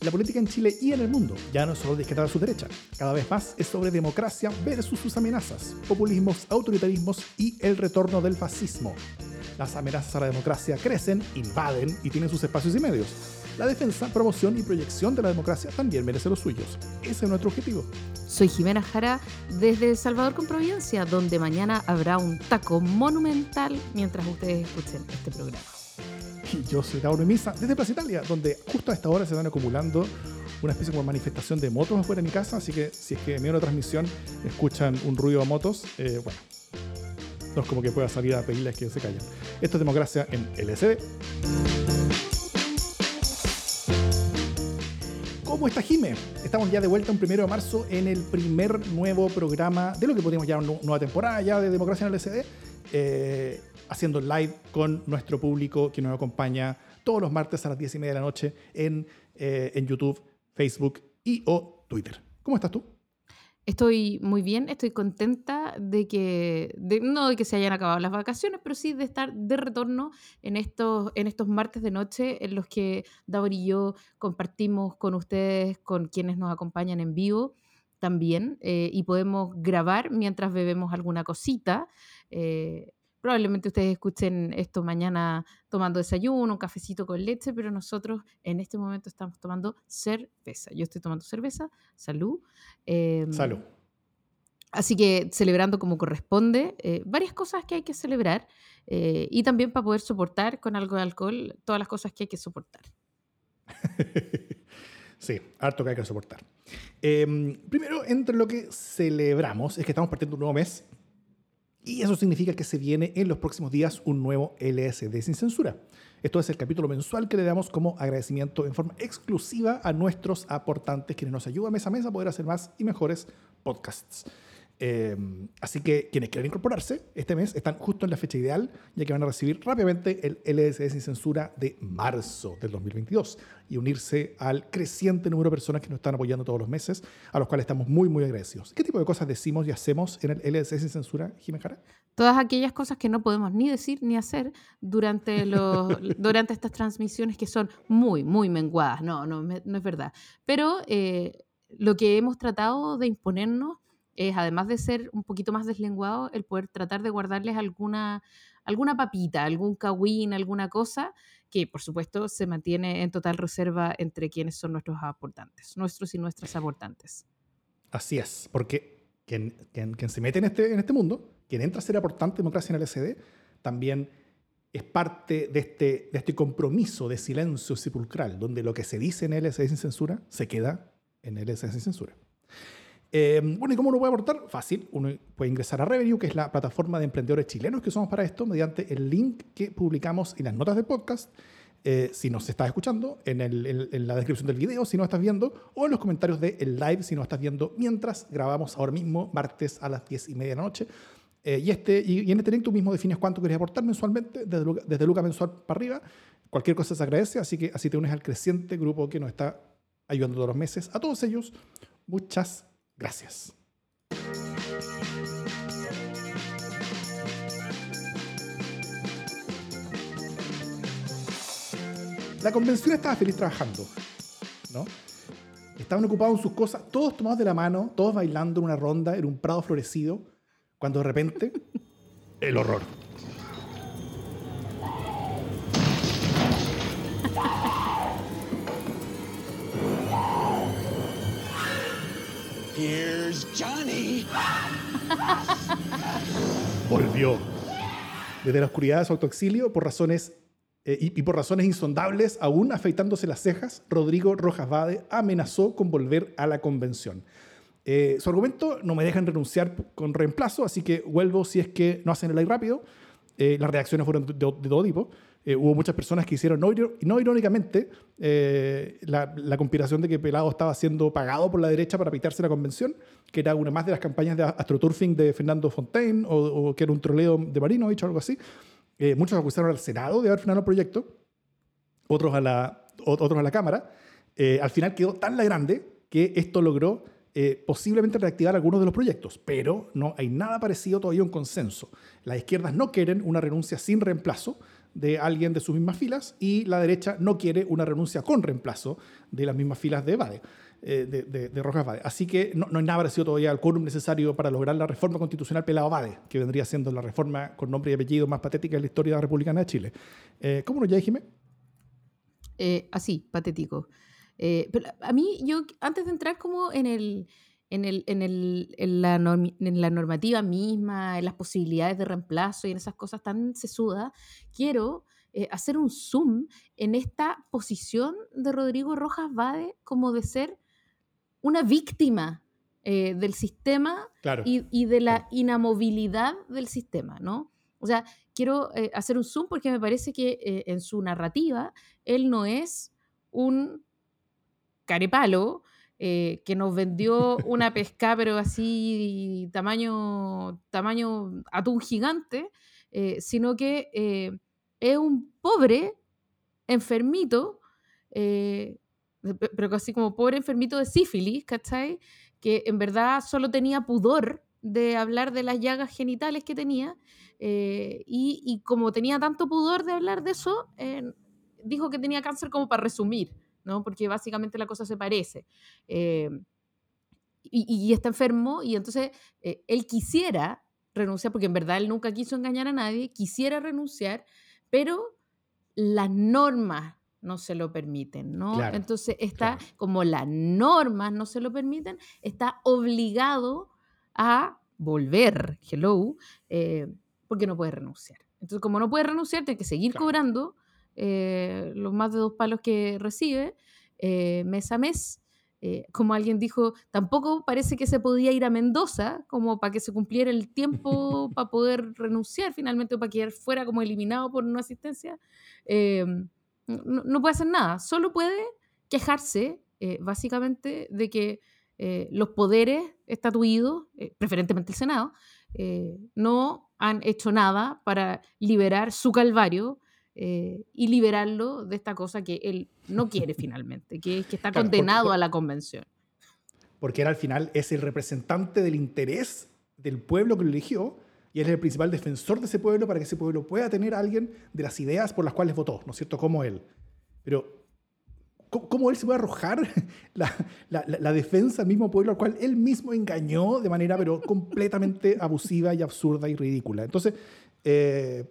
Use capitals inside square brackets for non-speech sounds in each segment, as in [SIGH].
La política en Chile y en el mundo ya no es solo de izquierda a su derecha. Cada vez más es sobre democracia versus sus amenazas, populismos, autoritarismos y el retorno del fascismo. Las amenazas a la democracia crecen, invaden y tienen sus espacios y medios. La defensa, promoción y proyección de la democracia también merece los suyos. Ese es nuestro objetivo. Soy Jimena Jara desde Salvador con Providencia, donde mañana habrá un taco monumental mientras ustedes escuchen este programa. [LAUGHS] Yo soy Tauro Misa desde Plaza Italia, donde justo a esta hora se están acumulando una especie de manifestación de motos afuera de mi casa, así que si es que en medio de la transmisión escuchan un ruido a motos, eh, bueno, no es como que pueda salir a pedirles que se callen. Esto es democracia en LSD. ¿Cómo está Jime? Estamos ya de vuelta un primero de marzo en el primer nuevo programa de lo que podríamos llamar nueva temporada ya de Democracia en LSD, eh, haciendo live con nuestro público que nos acompaña todos los martes a las 10 y media de la noche en, eh, en YouTube, Facebook y o Twitter. ¿Cómo estás tú? Estoy muy bien, estoy contenta de que, no de que se hayan acabado las vacaciones, pero sí de estar de retorno en estos, en estos martes de noche en los que Davor y yo compartimos con ustedes, con quienes nos acompañan en vivo también, eh, y podemos grabar mientras bebemos alguna cosita. Eh, probablemente ustedes escuchen esto mañana tomando desayuno, un cafecito con leche, pero nosotros en este momento estamos tomando cerveza. Yo estoy tomando cerveza, salud. Em, salud. Así que celebrando como corresponde, eh, varias cosas que hay que celebrar eh, y también para poder soportar con algo de alcohol todas las cosas que hay que soportar. [LAUGHS] sí, harto que hay que soportar. Em, primero, entre lo que celebramos es que estamos partiendo un nuevo mes y eso significa que se viene en los próximos días un nuevo LSD sin censura. Esto es el capítulo mensual que le damos como agradecimiento en forma exclusiva a nuestros aportantes, quienes nos ayudan mes a mes a poder hacer más y mejores podcasts. Em, así que quienes quieran incorporarse este mes están justo en la fecha ideal, ya que van a recibir rápidamente el LSD sin censura de marzo del 2022 y unirse al creciente número de personas que nos están apoyando todos los meses, a los cuales estamos muy, muy agradecidos. ¿Qué tipo de cosas decimos y hacemos en el LSD sin censura, Jimena Todas aquellas cosas que no podemos ni decir ni hacer durante, [LAUGHS] los, durante estas transmisiones que son muy, muy menguadas. No, no, no es verdad. Pero eh, lo que hemos tratado de imponernos es, además de ser un poquito más deslenguado, el poder tratar de guardarles alguna, alguna papita, algún kawin, alguna cosa, que por supuesto se mantiene en total reserva entre quienes son nuestros aportantes, nuestros y nuestras aportantes. Así es, porque quien, quien, se mete en este, en este mundo, quien entra a ser aportante de democracia en el SD, también es parte de este, de este compromiso de silencio sepulcral, donde lo que se dice en LSD sin censura se queda en LSD sin censura. Eh, bueno, ¿y cómo uno puede aportar? Fácil, uno puede ingresar a Revenue, que es la plataforma de emprendedores chilenos que somos para esto, mediante el link que publicamos en las notas del podcast. Eh, si nos estás escuchando, en, el, en, la descripción del video, si no estás viendo, o en los comentarios del live, si no estás viendo, mientras grabamos ahora mismo, martes a las 10 y media de la noche. Eh, y, este, y, en este link tú mismo defines cuánto quieres aportar mensualmente, desde, desde Luca mensual para arriba. Cualquier cosa se agradece, así que así te unes al creciente grupo que nos está ayudando todos los meses. A todos ellos, muchas Gracias. La convención estaba feliz trabajando, ¿no? Estaban ocupados en sus cosas, todos tomados de la mano, todos bailando en una ronda en un prado florecido, cuando de repente, el horror. Here's Johnny. Volvió. Desde la oscuridad de su autoexilio, por razones eh, y, por razones insondables, aún afeitándose las cejas, Rodrigo Rojas Vade amenazó con volver a la convención. Eh, su argumento no me dejan renunciar con reemplazo, así que vuelvo si es que no hacen el live rápido. Eh, las reacciones fueron de, de todo tipo. Eh, hubo muchas personas que hicieron, no, no irónicamente, eh, la, la, conspiración de que Pelado estaba siendo pagado por la derecha para pitarse la convención, que era una más de las campañas de astroturfing de Fernando Fontaine, o, que era un troleo de Marinovich o algo así. Eh, muchos acusaron al Senado de haber frenado el proyecto, otros a la, otros a la Cámara. al final quedó tan la grande que esto logró posiblemente reactivar algunos de los proyectos, pero no hay nada parecido todavía un consenso. Las izquierdas no quieren una renuncia sin reemplazo, de alguien de sus mismas filas y la derecha no quiere una renuncia con reemplazo de las mismas filas de Bade. Eh, de, Rojas Bade. Así que no, no hay nada parecido todavía al quórum necesario para lograr la reforma constitucional pelado Bade, que vendría siendo la reforma con nombre y apellido más patética de la historia republicana de Chile. Eh, ¿Cómo lo ya dijime? Eh, así, patético. Pero a mí, yo, antes de entrar como en el, en, el, en, el, en, la en, la normativa misma, en las posibilidades de reemplazo y en esas cosas tan sesudas, quiero hacer un zoom en esta posición de Rodrigo Rojas Bade como de ser una víctima eh, del sistema y, de la inamovilidad del sistema, ¿no? O sea, quiero eh, hacer un zoom porque me parece que eh, en su narrativa él no es un carepalo que nos [LAUGHS] vendió una pesca, pero así tamaño, tamaño atún gigante, sino que es un pobre enfermito pero casi como pobre enfermito de sífilis, ¿cachai? Que en verdad solo tenía pudor de hablar de las llagas genitales que tenía, eh, y, como tenía tanto pudor de hablar de eso, eh, dijo que tenía cáncer como para resumir, ¿no? Porque básicamente la cosa se parece. Eh, y, y, está enfermo, y entonces él quisiera renunciar, porque en verdad él nunca quiso engañar a nadie, quisiera renunciar, pero las normas no se lo permiten, ¿no? Entonces está, como las normas no se lo permiten, está obligado a volver, hello, eh, porque no puede renunciar. Entonces, como no puede renunciar, tiene que seguir cobrando eh, los más de dos palos que recibe eh, mes a mes. como alguien dijo, tampoco parece que se podía ir a Mendoza como para que se cumpliera el tiempo [LAUGHS] para poder renunciar finalmente o para que fuera como eliminado por no asistencia no, puede hacer nada, solo puede quejarse eh, básicamente de que eh, los poderes estatuidos, eh, preferentemente el Senado, no han hecho nada para liberar su calvario y liberarlo de esta cosa que él no quiere [LAUGHS] finalmente, que es que está condenado a la convención. Porque él al final es el representante del interés del pueblo que lo eligió y él es el principal defensor de ese pueblo para que ese pueblo pueda tener a alguien de las ideas por las cuales votó, ¿no es cierto? Como él. Pero, ¿cómo, él se puede arrojar [LAUGHS] la, la, defensa al mismo pueblo al cual él mismo engañó de manera pero [LAUGHS] completamente abusiva y absurda y ridícula? Entonces, eh,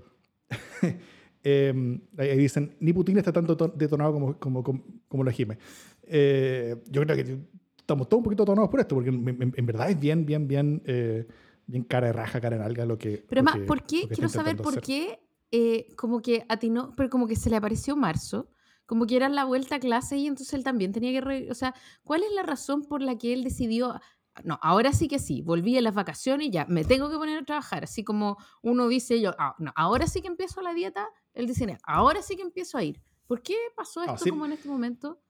em, ahí dicen, ni Putin está tanto detonado como, como, como, lo Jime. Eh, yo creo que estamos todos un poquito detonados por esto, porque en, verdad es bien, bien, bien... Eh, bien cara de raja, cara en alga lo que. Pero además, ¿por qué? Quiero saber por qué, eh, como que atinó, pero como que se le apareció marzo, como que era la vuelta a clase y entonces él también tenía que. o sea, ¿cuál es la razón por la que él decidió.? No, ahora sí que sí, volví a las vacaciones y ya, me tengo que poner a trabajar. Así como uno dice yo, ah, no, ahora sí que empiezo la dieta, él dice, ahora sí que empiezo a ir. ¿Por qué pasó ah, esto como en este momento?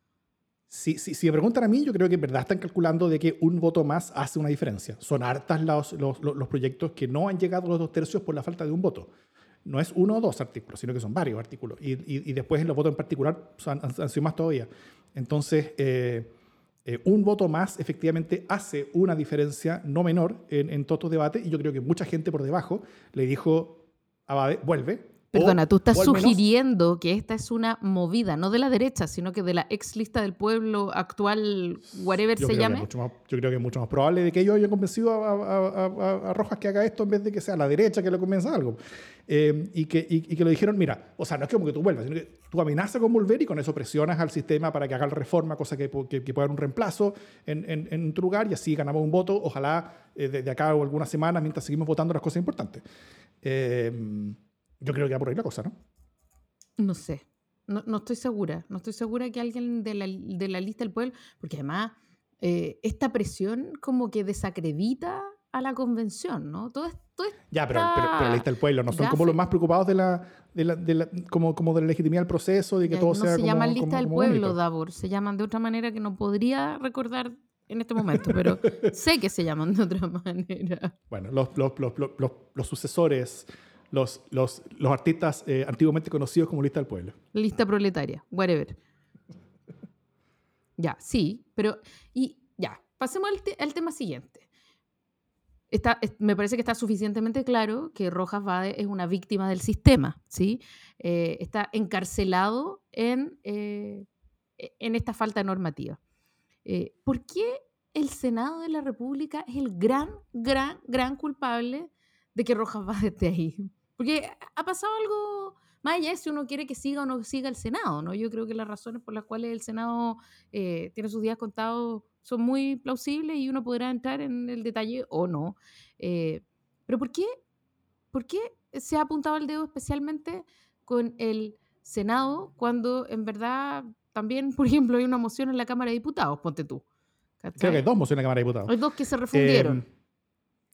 Si, si, si, me preguntan a mí, yo creo que en verdad están calculando de que un voto más hace una diferencia. Son hartas los, los, los proyectos que no han llegado a los dos tercios por la falta de un voto. No es uno o dos artículos, sino que son varios artículos. Y, y, y después en los votos en particular han, han, sido más todavía. Entonces, eh, eh, un voto más efectivamente hace una diferencia no menor en, en todos estos debates. Y yo creo que mucha gente por debajo le dijo, Abade, vuelve, Perdona, tú estás sugiriendo que esta es una movida, no de la derecha, sino que de la ex lista del pueblo actual, whatever se llame. yo creo que es mucho más probable de que ellos hayan convencido a, Rojas que haga esto en vez de que sea la derecha que lo convenza algo. Eh, y, que, y, que lo dijeron, mira, o sea, no es como que tú vuelvas, sino que tú amenazas con volver y con eso presionas al sistema para que haga la reforma, cosa que, que, pueda haber un reemplazo en, en, en, tu lugar y así ganamos un voto, ojalá eh, de, acá o algunas semanas mientras seguimos votando las cosas importantes. Eh, yo creo que va por ahí la cosa, ¿no? No sé. No, no estoy segura. No estoy segura que alguien de la, de la lista del pueblo, porque además eh, esta presión como que desacredita a la convención, ¿no? Todo, esto Ya, pero, pero, la lista del pueblo no son como los más preocupados de la, de la, de la, como, como de la legitimidad del proceso, de que todo sea no se llaman lista del pueblo, Davor, se llaman de otra manera que no podría recordar en este momento, pero [LAUGHS] sé que se llaman de otra [LAUGHS] manera. Bueno, los, los, los, los sucesores los, los, los artistas eh, antiguamente conocidos como lista del pueblo. Lista proletaria, whatever. ya, sí, pero. Y ya, pasemos al, tema siguiente. me parece que está suficientemente claro que Rojas Vade es una víctima del sistema, ¿sí? Eh, está encarcelado en, eh, en esta falta normativa. ¿Por qué el Senado de la República es el gran, gran, gran culpable de que Rojas Vade esté ahí? Porque ha pasado algo más allá de si uno quiere que siga o no siga el Senado, ¿no? Yo creo que las razones por las cuales el Senado tiene sus días contados son muy plausibles y uno podrá entrar en el detalle o no. Eh, pero ¿por qué, ¿por qué se ha apuntado el dedo especialmente con el Senado cuando en verdad también, [LAUGHS] por ejemplo, hay una moción en la Cámara de Diputados, ponte tú. Creo que hay dos mociones en la Cámara de Diputados. Hay dos que se refundieron. Em,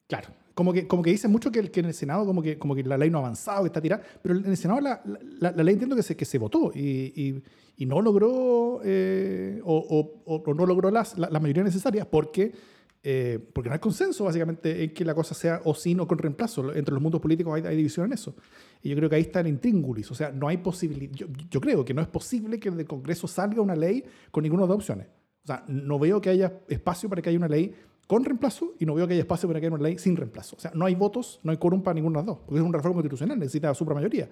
claro, como que, como que dicen mucho que, que, en el Senado como que, como que la ley no ha avanzado, que está tirada, pero en el Senado la, la, la ley entiendo que se, que se votó y, y no logró eh, o, o, no logró las, la, mayoría necesaria porque, eh, porque no hay consenso básicamente en que la cosa sea o sin o con reemplazo. Entre los mundos políticos hay, hay división en eso. Y yo creo que ahí está el intríngulis. O sea, no hay posibilidad. Yo, yo, creo que no es posible que del Congreso salga una ley con ninguna de las opciones. O sea, no veo que haya espacio para que haya una ley con reemplazo y no veo que haya espacio para que haya una ley sin reemplazo. O sea, no hay votos, no hay quórum para ninguna de las dos, porque es una reforma constitucional, necesita supramayoría.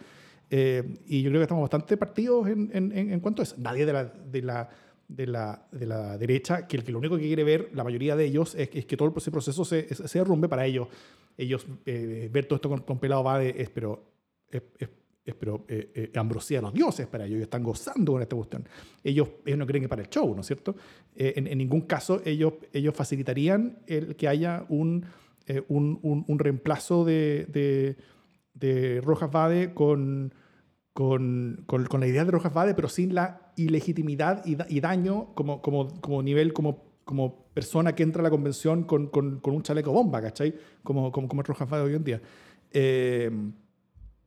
Eh, y yo creo que estamos bastante partidos en, en, cuanto a eso. Nadie de la, de la, de la, de la derecha, que, que lo único que quiere ver, la mayoría de ellos, es, es que todo ese proceso se, se, derrumbe para ellos. Ellos eh, ver todo esto con, pelado va de, pero, pero eh, ambrosía de los dioses para ellos. Ellos están gozando con esta cuestión. Ellos, ellos no creen que para el show, ¿no es cierto? En, en, ningún caso ellos, ellos facilitarían el que haya un, un, un, un, reemplazo de, de, de Rojas Vade con con, con, con, la idea de Rojas Vade, pero sin la ilegitimidad y, y daño como, como, como nivel, como, como persona que entra a la convención con, con, con un chaleco bomba, ¿cachai? Como, como, como es Rojas Vade hoy en día. Eh,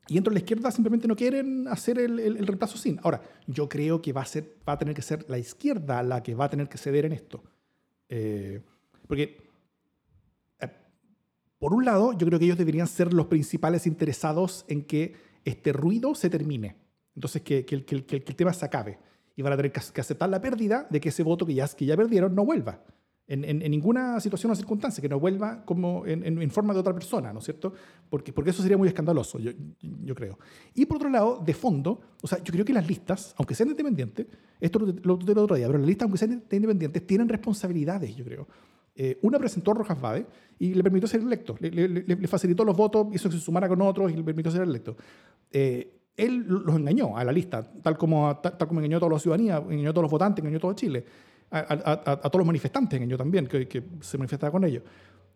y dentro de la izquierda simplemente no quieren hacer el, el, reemplazo sin. Ahora, yo creo que va a, ser, va a tener que ser la izquierda la que va a tener que ceder en esto. Eh, porque, eh, por un lado, yo creo que ellos deberían ser los principales interesados en que este ruido se termine. Entonces, que, que, que, que el tema se acabe. Y van a tener que aceptar la pérdida de que ese voto que ya, que ya perdieron no vuelva. En, en, en, ninguna situación o circunstancia, que no vuelva como en, en, forma de otra persona, ¿no es cierto? Porque, porque eso sería muy escandaloso, yo, yo, creo. Y por otro lado, de fondo, o sea, yo creo que las listas, aunque sean independientes, esto lo, lo tuve el otro día, pero las listas, aunque sean independientes, tienen responsabilidades, yo creo. Eh, una presentó a Rojas Vade y le permitió ser electo. Le, le, le, facilitó los votos, hizo que se sumara con otros y le permitió ser electo. Eh, él los engañó a la lista, tal como, tal, tal, como engañó a toda la ciudadanía, engañó a todos los votantes, engañó a todo Chile, a, a, a, a todos los manifestantes engañó también, que, que se manifestaba con ellos.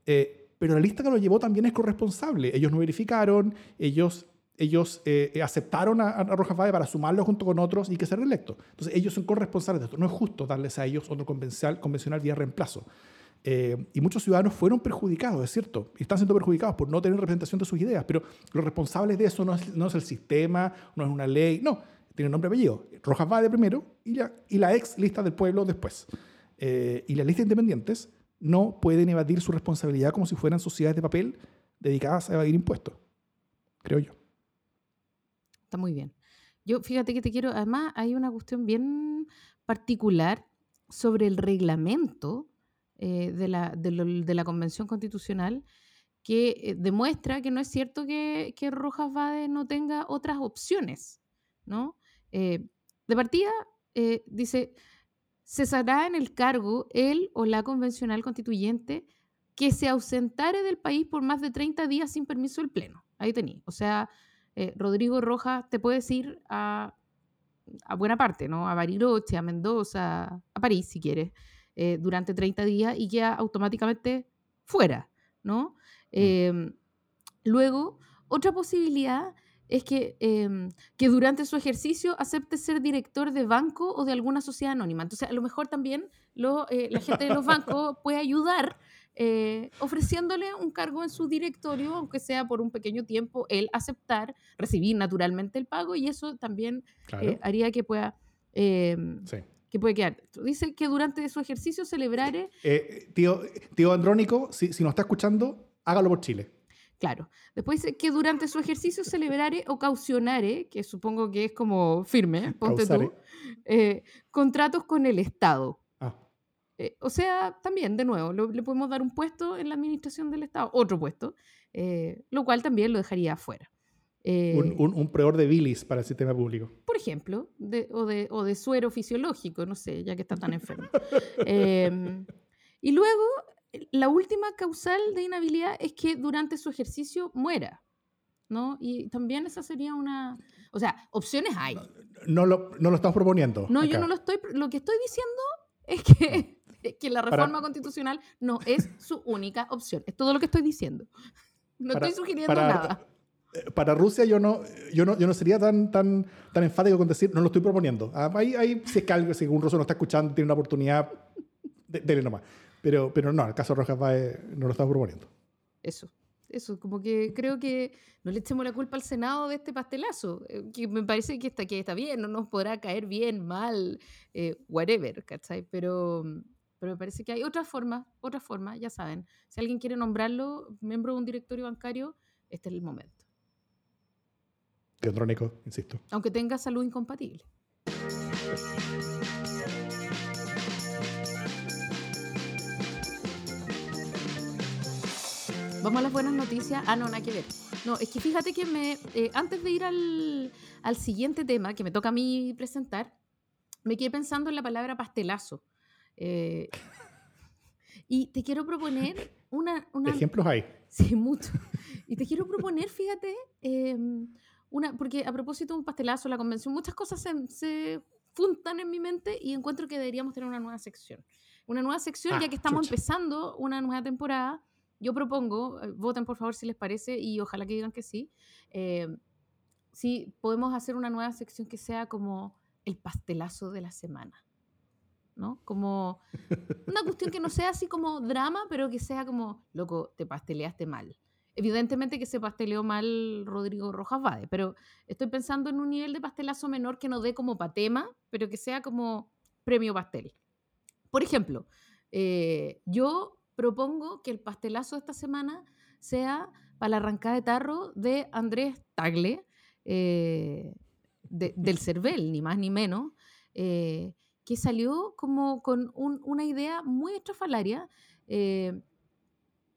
Eh, pero la lista que lo llevó también es corresponsable. Ellos no verificaron, ellos, ellos eh, aceptaron a, Rojas Valle para sumarlo junto con otros y que ser electo. Entonces ellos son corresponsables de esto. No es justo darles a ellos otro convencional, convencional vía reemplazo. Eh, y muchos ciudadanos fueron perjudicados, es cierto, están siendo perjudicados por no tener representación de sus ideas, pero los responsables de eso no es, no es el sistema, no es una ley, no, tiene nombre y apellido. Rojas va de primero y la, ex lista del pueblo después. Eh, y las listas independientes no pueden evadir su responsabilidad como si fueran sociedades de papel dedicadas a evadir impuestos, creo yo. Está muy bien. Yo, fíjate que te quiero, además hay una cuestión bien particular sobre el reglamento eh, de, la, de, la Convención Constitucional que eh, demuestra que no es cierto que, que, Rojas Vade no tenga otras opciones, ¿no? Eh, de partida, eh, dice, cesará en el cargo él o la convencional constituyente que se ausentare del país por más de 30 días sin permiso del Pleno. Ahí tení. O sea, eh, Rodrigo Rojas te puedes ir a, a buena parte, ¿no? A Bariloche, a Mendoza, a París, si quieres eh, durante 30 días y ya automáticamente fuera, ¿no? Eh, luego, otra posibilidad es que, eh, que durante su ejercicio acepte ser director de banco o de alguna sociedad anónima. Entonces, a lo mejor también lo, eh, la gente de los bancos puede ayudar eh, ofreciéndole un cargo en su directorio, aunque sea por un pequeño tiempo, él aceptar, recibir naturalmente el pago y eso también claro. haría que pueda... Sí que puede quedar. Dice que durante su ejercicio celebrare... Eh, tío, tío Andrónico, si, si nos está escuchando, hágalo por Chile. Claro. Después dice que durante su ejercicio celebrare o caucionare, que supongo que es como firme, ponte tú, eh, contratos con el Estado. Ah. Eh, o sea, también, de nuevo, le podemos dar un puesto en la administración del Estado, otro puesto, eh, lo cual también lo dejaría afuera. un, un, un, preor de bilis para el sistema público. Por ejemplo, de, o, de, o, de, suero fisiológico, no sé, ya que está tan enfermo. [LAUGHS] Em, y luego, la última causal de inhabilidad es que durante su ejercicio muera. ¿no? Y también esa sería una... O sea, opciones hay. No, lo, no lo estamos proponiendo. No, yo no lo estoy... Lo que estoy diciendo es que, [LAUGHS] que la reforma constitucional no es su única opción. Es todo lo que estoy diciendo. No estoy sugiriendo nada. Eh, para Rusia yo no, yo no, yo no sería tan, tan, tan enfático con decir no lo estoy proponiendo. Ah, ahí, ahí si es que algo, si un ruso no está escuchando, tiene una oportunidad, dele nomás. Pero, pero no, el caso Rojas no lo estamos proponiendo. Eso. Eso, como que creo que no le echemos la culpa al Senado de este pastelazo, eh, que me parece que está, que está bien, no nos podrá caer bien, mal, eh, whatever, ¿cachai? Pero, pero me parece que hay otra forma, otra forma, ya saben. Si alguien quiere nombrarlo miembro de un directorio bancario, este es el momento. Que Nico, insisto. Aunque tenga salud incompatible. Vamos a las buenas noticias. Ah, no, nada que ver. No, es que fíjate que me, eh, antes de ir al, al, siguiente tema que me toca a mí presentar, me quedé pensando en la palabra pastelazo. Eh, y te quiero proponer una, una, Ejemplos hay. Sí, mucho. Y te quiero proponer, fíjate, em, una, porque a propósito de un pastelazo, la convención, muchas cosas se, se juntan en mi mente y encuentro que deberíamos tener una nueva sección. Una nueva sección, ah, ya que estamos empezando una nueva temporada yo propongo, eh, voten por favor si les parece y ojalá que digan que sí, eh, si podemos hacer una nueva sección que sea como el pastelazo de la semana. ¿no? Como una cuestión que no sea así como drama, pero que sea como, loco, te pasteleaste mal. Evidentemente que se pasteleó mal Rodrigo Rojas Vade, pero estoy pensando en un nivel de pastelazo menor que no dé como patema, pero que sea como premio pastel. Por ejemplo, eh, yo propongo que el pastelazo de esta semana sea para la arrancada de tarro de Andrés Tagle, eh, del [LAUGHS] CERVEL, ni más ni menos, eh, que salió como con una idea muy estrafalaria, eh,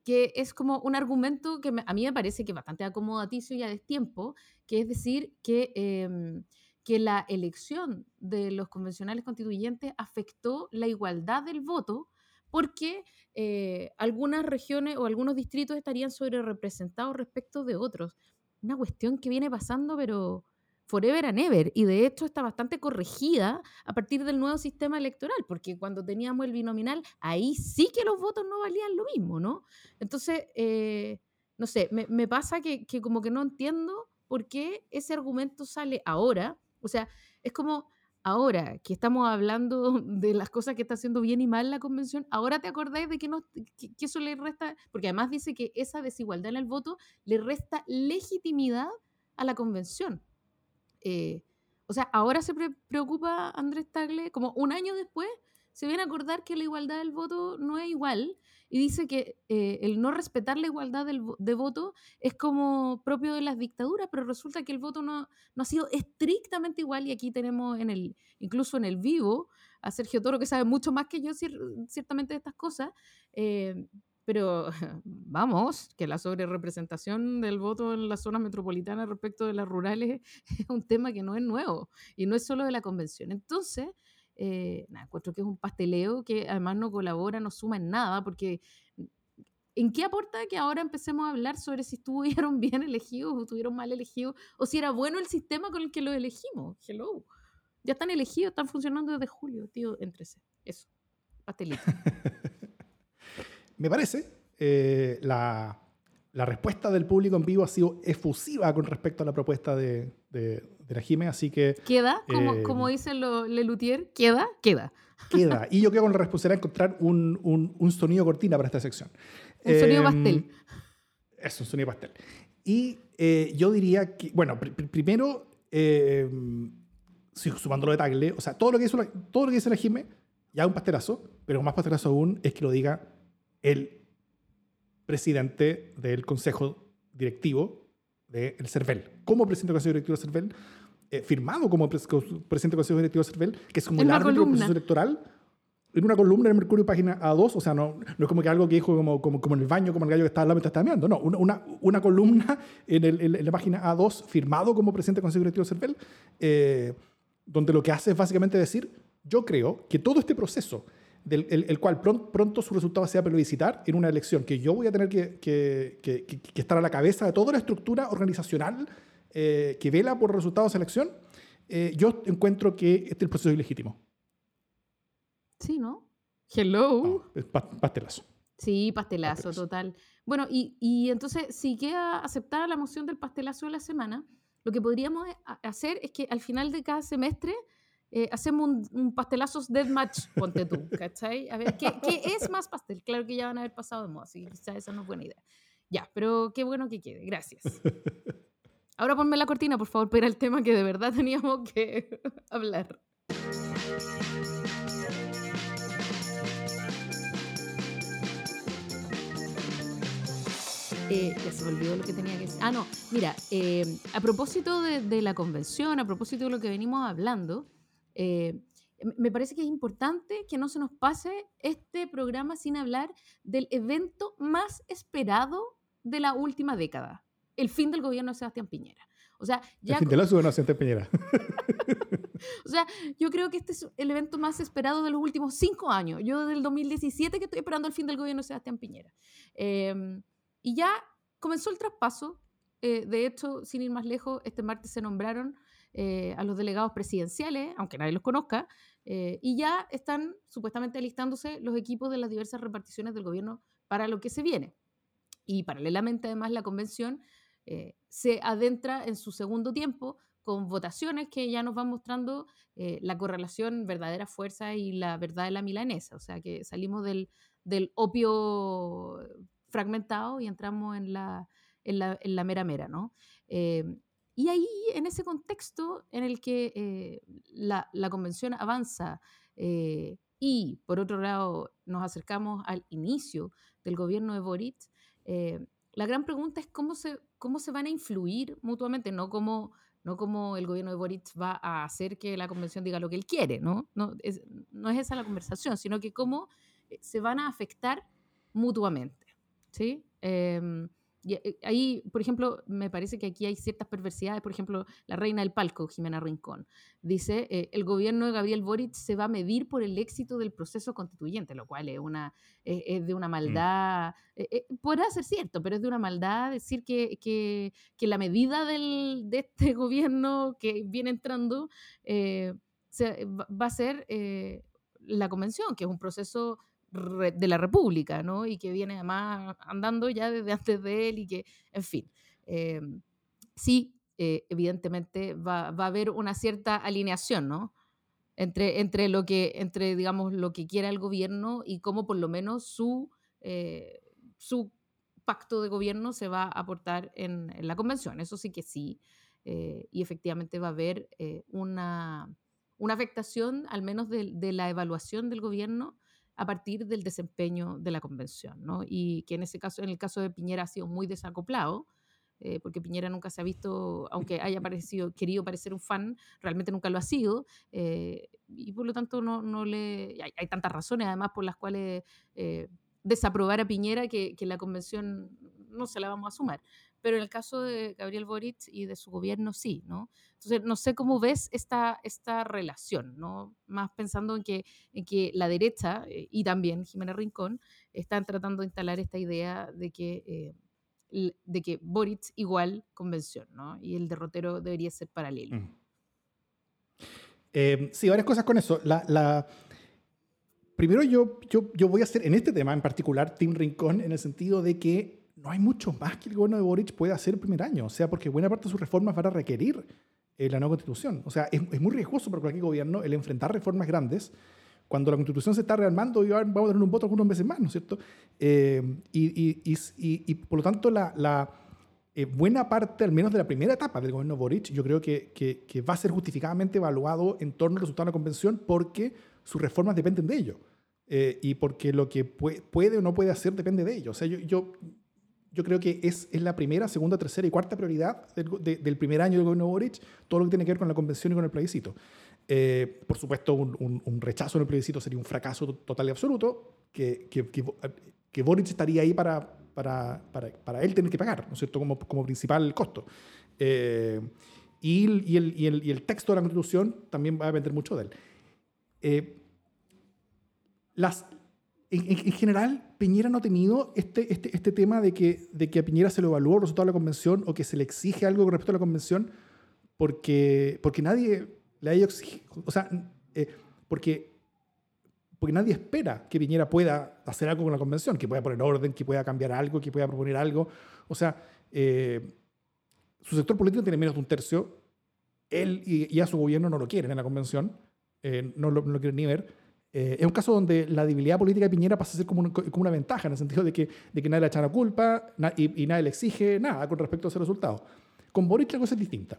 que es como un argumento que a mí me parece que es bastante acomodaticio y a destiempo, que es decir que, em, que la elección de los convencionales constituyentes afectó la igualdad del voto porque eh, algunas regiones o algunos distritos estarían sobre representados respecto de otros. Una cuestión que viene pasando, pero forever and ever, y de hecho está bastante corregida a partir del nuevo sistema electoral, porque cuando teníamos el binominal, ahí sí que los votos no valían lo mismo, ¿no? Entonces, eh, no sé, me, pasa que, que como que no entiendo por qué ese argumento sale ahora, o sea, es como Ahora que estamos hablando [LAUGHS] de las cosas que está haciendo bien y mal la convención, ahora te acordáis de que, no, eso le resta, porque además dice que esa desigualdad en el voto le resta legitimidad a la convención. Eh, o sea, ahora se preocupa Andrés Tagle, como un año después, se viene a acordar que la igualdad del voto no es igual y dice que eh, el no respetar la igualdad del, de voto es como propio de las dictaduras, pero resulta que el voto no, no, ha sido estrictamente igual y aquí tenemos en el, incluso en el vivo a Sergio Toro que sabe mucho más que yo ciertamente de estas cosas, eh, pero [LAUGHS] vamos, que la sobrerepresentación del voto en las zonas metropolitanas respecto de las rurales [LAUGHS] es un tema que no es nuevo y no es solo de la convención. Entonces, eh, nada, encuentro que es un pasteleo que además no colabora, no suma en nada, porque mm, ¿en qué aporta que ahora empecemos a hablar sobre si estuvieron [LAUGHS] bien elegidos o estuvieron mal elegidos, o si era bueno el sistema con el que los elegimos? Hello. Ya están elegidos, están funcionando desde julio, tío, entrese. Eso, pastelito. [LAUGHS] Me parece eh, la, la, respuesta del público en vivo ha sido efusiva con respecto a la propuesta de, de la Jime, así que... ¿Queda? Como, eh, como dice lo, Lelutier, ¿queda? Queda. Queda. Y yo creo con la responsabilidad de encontrar un, un, un, sonido cortina para esta sección. Un sonido em, pastel. Es un sonido pastel. Y eh, yo diría que, bueno, primero, eh, sumando lo de Tagle, o sea, todo lo que, hizo la, todo lo que dice la Jime, ya un pastelazo, pero más pastelazo aún es que lo diga el presidente del consejo directivo del CERVEL. Como presidente del consejo directivo del CERVEL, eh, firmado como presidente del Consejo Directivo de CERVEL, que es como el árbitro del proceso electoral. en una columna en Mercurio, página A2, o sea, no, no es como que algo que dijo como, como, como en el baño, como el gallo que estaba al lado mientras estaba mirando, no, una, una, columna en, el, en, la página A2, firmado como presidente del Consejo Directivo de CERVEL, eh, donde lo que hace es básicamente decir, yo creo que todo este proceso, del el, cual pronto, pronto, su resultado sea plebiscitar en una elección que yo voy a tener que, que, que, que estar a la cabeza de toda la estructura organizacional eh, que vela por resultados de elección, eh, yo encuentro que este es el proceso ilegítimo. Sí, ¿no? Hello. pastelazo. Sí, pastelazo, total. Bueno, y, y, entonces, si queda aceptada la moción del pastelazo de la semana, lo que podríamos eh, hacer es que al final de cada semestre eh, hacemos un, un pastelazos deathmatch, ponte tú, ¿cachai? A ver, ¿qué, ¿qué, es más pastel? Claro que ya van a haber pasado de moda, así que quizás esa no es buena idea. Ya, pero qué bueno que quede, gracias. [LAUGHS] Ahora ponme la cortina, por favor, para el tema que de verdad teníamos que [LAUGHS] hablar. Eh, ya se me olvidó lo que tenía que decir. Ah, no, mira, eh, a propósito de, la convención, a propósito de lo que venimos hablando, eh, me parece que es importante que no se nos pase este programa sin hablar del evento más esperado de la última década, el fin del gobierno de Sebastián Piñera. O sea, ya... El fin de la de Sebastián Piñera. [LAUGHS] o sea, yo creo que este es el evento más esperado de los últimos cinco años. Yo desde el 2017 que estoy esperando el fin del gobierno de Sebastián Piñera. Eh, y ya comenzó el traspaso. Eh, de hecho, sin ir más lejos, este martes se nombraron eh, a los delegados presidenciales, aunque nadie los conozca, eh, y ya están supuestamente alistándose los equipos de las diversas reparticiones del gobierno para lo que se viene. Y paralelamente, además, la convención se adentra en su segundo tiempo con votaciones que ya nos van mostrando la correlación verdadera fuerza y la verdad de la milanesa. O sea, que salimos del, del opio fragmentado y entramos en la, en la, en la mera mera, ¿no? Eh, y ahí, en ese contexto en el que eh, la, la, convención avanza eh, y, por otro lado, nos acercamos al inicio del gobierno de Boric, la gran pregunta es cómo se, cómo se van a influir mutuamente, no como, no como el gobierno de Boric va a hacer que la convención diga lo que él quiere, ¿no? No es, no es esa la conversación, sino que cómo se van a afectar mutuamente. ¿sí? Y eh, ahí, por ejemplo, me parece que aquí hay ciertas perversidades. Por ejemplo, la reina del palco, Jimena Rincón, dice, eh, el gobierno de Gabriel Boric se va a medir por el éxito del proceso constituyente, lo cual es, una, es de una mm. maldad, eh, podrá ser cierto, pero es de una maldad decir que, que, que la medida del, de este [LAUGHS] gobierno que viene entrando se, va a ser la convención, que es un proceso de la República, ¿no? Y que viene además andando ya desde [LAUGHS] antes de él y que, en fin, em, sí, eh, evidentemente va, a haber una cierta alineación, ¿no? Entre, entre, lo que, entre, digamos, lo que quiera el gobierno y cómo por lo menos su, eh, su pacto de gobierno se va a aportar en, la convención. Eso sí que sí. Eh, y efectivamente va a haber una, una afectación, al menos de, la evaluación del gobierno, a partir del desempeño de la convención, ¿no? Y que en ese caso, en el caso de Piñera ha sido muy desacoplado, eh, porque Piñera nunca se ha visto, aunque haya parecido, querido parecer un fan, realmente nunca lo ha sido, eh, y por lo tanto no, no le, hay, tantas razones además por las cuales eh, desaprobar a Piñera que, que la convención no se la vamos a sumar pero en el caso de Gabriel Boric y de su gobierno sí, ¿no? Entonces, no sé cómo ves esta, esta relación, ¿no? Más pensando en que, en que la derecha eh, y también Jimena Rincón están tratando de instalar esta idea de que, eh, de que Boric igual convención, ¿no? Y el derrotero debería ser paralelo. Mm. Eh, sí, varias cosas con eso. La, la... Primero yo, yo, yo voy a hacer, en este tema en particular, Tim Rincón, en el sentido de que no hay mucho más que el gobierno de Boric pueda hacer el primer año. O sea, porque buena parte de sus reformas van a requerir eh, la nueva constitución. O sea, es, es, muy riesgoso para cualquier gobierno el enfrentar reformas grandes cuando la constitución se está rearmando y vamos a tener un voto algunos meses más, ¿no es cierto? Eh, y, y, y, por lo tanto, la, la eh, buena parte, al menos de la primera etapa del gobierno Boric, yo creo que, que, va a ser justificadamente evaluado en torno al resultado de la convención porque sus reformas dependen de ello. y porque lo que puede, o no puede hacer depende de ello. O sea, yo yo creo que es, es la primera, segunda, tercera y cuarta prioridad del, del primer año del gobierno Boric, todo lo que tiene que ver con la convención y con el plebiscito. Eh, por supuesto, un, rechazo en el plebiscito sería un fracaso total y absoluto, que, que, que, Boric estaría ahí para, para, para, para, él tener que pagar, ¿no es cierto?, como, como principal costo. Eh, y, y, el, y, el, y, el, texto de la Constitución también va a depender mucho de él. Eh, las, en, general, Piñera no ha tenido este, este, este tema de que, de que a Piñera se lo evalúa el resultado de la convención o que se le exige algo con respecto a la convención porque, porque nadie le haya exigido, o sea, eh, porque, porque nadie espera que Piñera pueda hacer algo con la convención, que pueda poner orden, que pueda cambiar algo, que pueda proponer algo. O sea, eh, su sector político tiene menos de un tercio, él y, a su gobierno no lo quieren en la convención, eh, no, lo, no, lo, quieren ni ver. Es un caso donde la debilidad política de Piñera pasa a ser como, como una ventaja, en el sentido de que, de que nadie le echa la culpa y, y, nadie le exige nada con respecto a ese resultado. Con Boric la cosa es distinta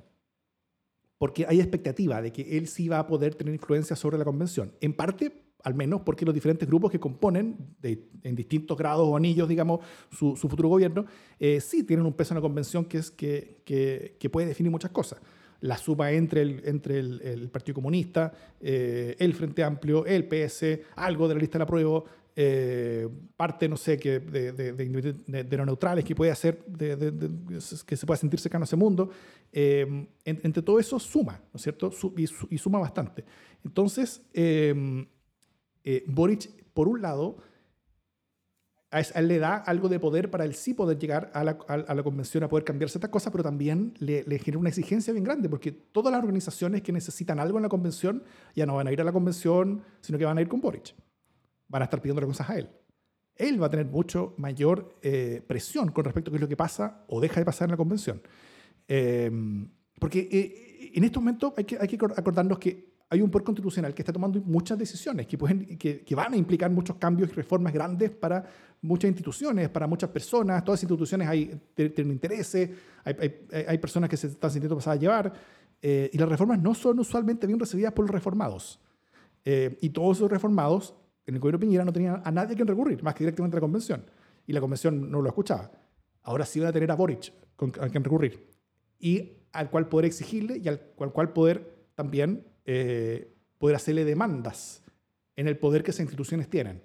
porque hay expectativa de que él sí va a poder tener influencia sobre la convención. En parte, al menos porque los diferentes grupos que componen, en distintos grados o anillos, digamos, su, futuro gobierno, eh, sí tienen un peso en la convención que, es, que, que, puede definir muchas cosas. La suma entre el, entre el, Partido Comunista, eh, el Frente Amplio, el PS, algo de la lista de la prueba, eh, parte, no sé, que de, de, de, lo neutrales que puede hacer, que se pueda sentir cercano a ese mundo. Eh, entre todo eso suma, ¿no es cierto? y, suma bastante. Entonces, Boric, por un lado, a él le da algo de poder para él sí poder llegar a la, a, la convención a poder cambiar ciertas cosas, pero también le, le, genera una exigencia bien grande, porque todas las organizaciones que necesitan algo en la convención ya no van a ir a la convención, sino que van a ir con Boric van a estar pidiendo las cosas a él. Él va a tener mucho mayor eh, presión con respecto a qué es lo que pasa o deja de pasar en la convención. Em, porque eh, en estos momentos hay que, hay que acordarnos que hay un poder constitucional que está tomando muchas decisiones que, pueden, que, van a implicar muchos cambios y reformas grandes para muchas instituciones, para muchas personas. Todas las instituciones hay, tienen intereses, hay, hay, hay, personas que se están sintiendo pasadas a llevar. Eh, y las reformas no son usualmente bien recibidas por los reformados. y todos esos reformados en el gobierno Piñera no tenía a nadie a quien recurrir, más que directamente a la convención. Y la convención no lo escuchaba. Ahora sí van a tener a Boric a quien recurrir. Y al cual poder exigirle y al cual poder también eh, poder hacerle demandas en el poder que esas instituciones tienen.